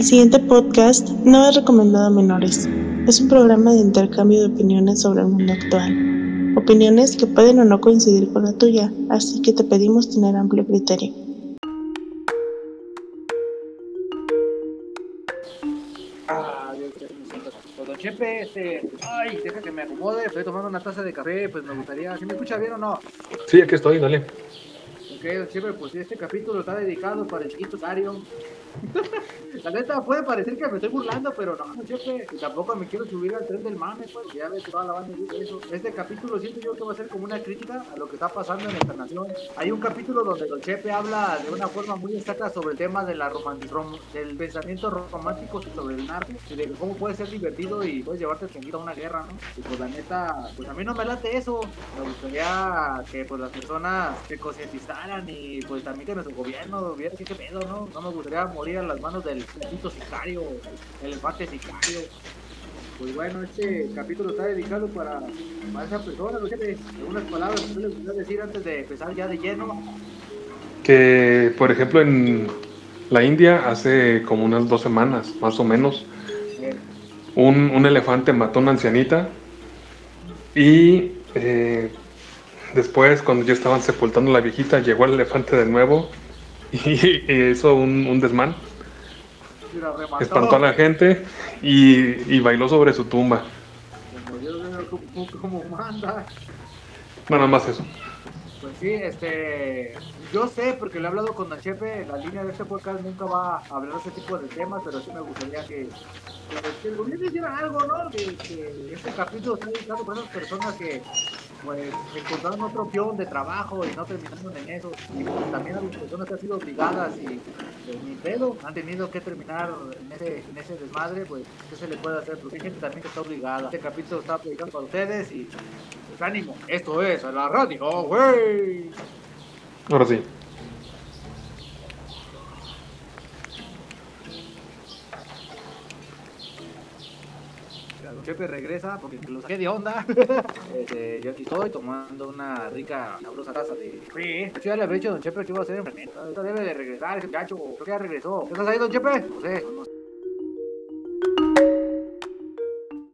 El siguiente podcast no es recomendado a menores. Es un programa de intercambio de opiniones sobre el mundo actual. Opiniones que pueden o no coincidir con la tuya, así que te pedimos tener amplio criterio. Chepe, este, ay, deja que me acomode, estoy tomando una taza de café, pues me gustaría, ¿si me escucha bien o no? Sí, aquí estoy, dale. Ok, don Chepe, pues este capítulo está dedicado para el chiquito Dario. La neta puede parecer que me estoy burlando, pero no, Chepe, y tampoco me quiero subir al tren del mame, pues, ya ves toda la banda dice eso. Este capítulo siento yo que va a ser como una crítica a lo que está pasando en nuestra nación. Hay un capítulo donde don Chepe habla de una forma muy exacta sobre el tema de la del pensamiento romántico sobre el narco y de cómo puede ser divertido y puedes llevarte escondido a una guerra, ¿no? Y pues la neta, pues a mí no me late eso. Me gustaría que pues las personas se concientizaran y pues también que nuestro gobierno viera qué, pedo, ¿no? No me gustaría a las manos del puto sicario, el elefante sicario. Pues bueno, este capítulo está dedicado para, para esa persona, no algunas palabras que le gustaría decir antes de empezar ya de lleno. Que, por ejemplo, en la India, hace como unas dos semanas, más o menos, un, un elefante mató a una ancianita y eh, después, cuando ya estaban sepultando a la viejita, llegó el elefante de nuevo y, y hizo un, un desmán. Espantó a la gente y, y bailó sobre su tumba. Como como, manda. Nada más eso. Pues sí, este, yo sé porque le he hablado con Don Chepe, la línea de este podcast nunca va a hablar de ese tipo de temas, pero sí me gustaría que, que- que el gobierno hiciera algo, ¿no? Que, que este capítulo está dedicado para esas personas que pues encontraron otra opción de trabajo y no terminaron en eso. Y pues, también a las personas que han sido obligadas y pues, ni pedo, han tenido que terminar en ese, en ese desmadre, pues ¿qué se le puede hacer? Porque hay gente también que está obligada. Este capítulo está dedicado para ustedes y pues ánimo. Esto es la radio, güey. Ahora sí. Don Chepe regresa porque lo saqué de onda. Este, yo aquí estoy tomando una rica, sabrosa taza de café. Yo ya le había dicho a Don Chepe que iba a hacer enfrentamiento. Ahorita debe de regresar ese muchacho. Creo que ya regresó. ¿Qué estás ahí, Don Chepe? No sé. No sé.